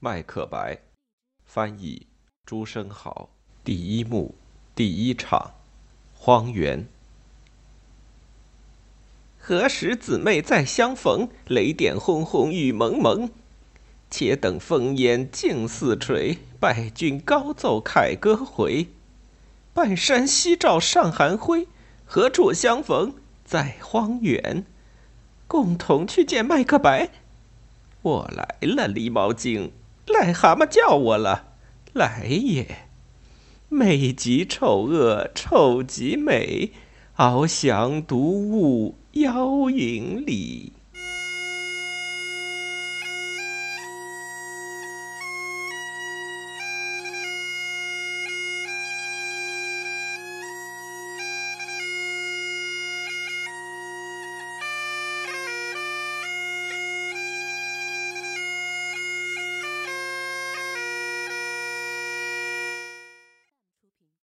麦克白，翻译朱生豪。第一幕，第一场，荒原。何时姊妹再相逢？雷电轰轰，雨蒙蒙。且等烽烟尽似垂，败军高奏凯歌回。半山夕照上寒辉，何处相逢？在荒原。共同去见麦克白。我来了，狸猫精。癞蛤蟆叫我了，来也！美极丑恶，丑极美，翱翔独舞妖影里。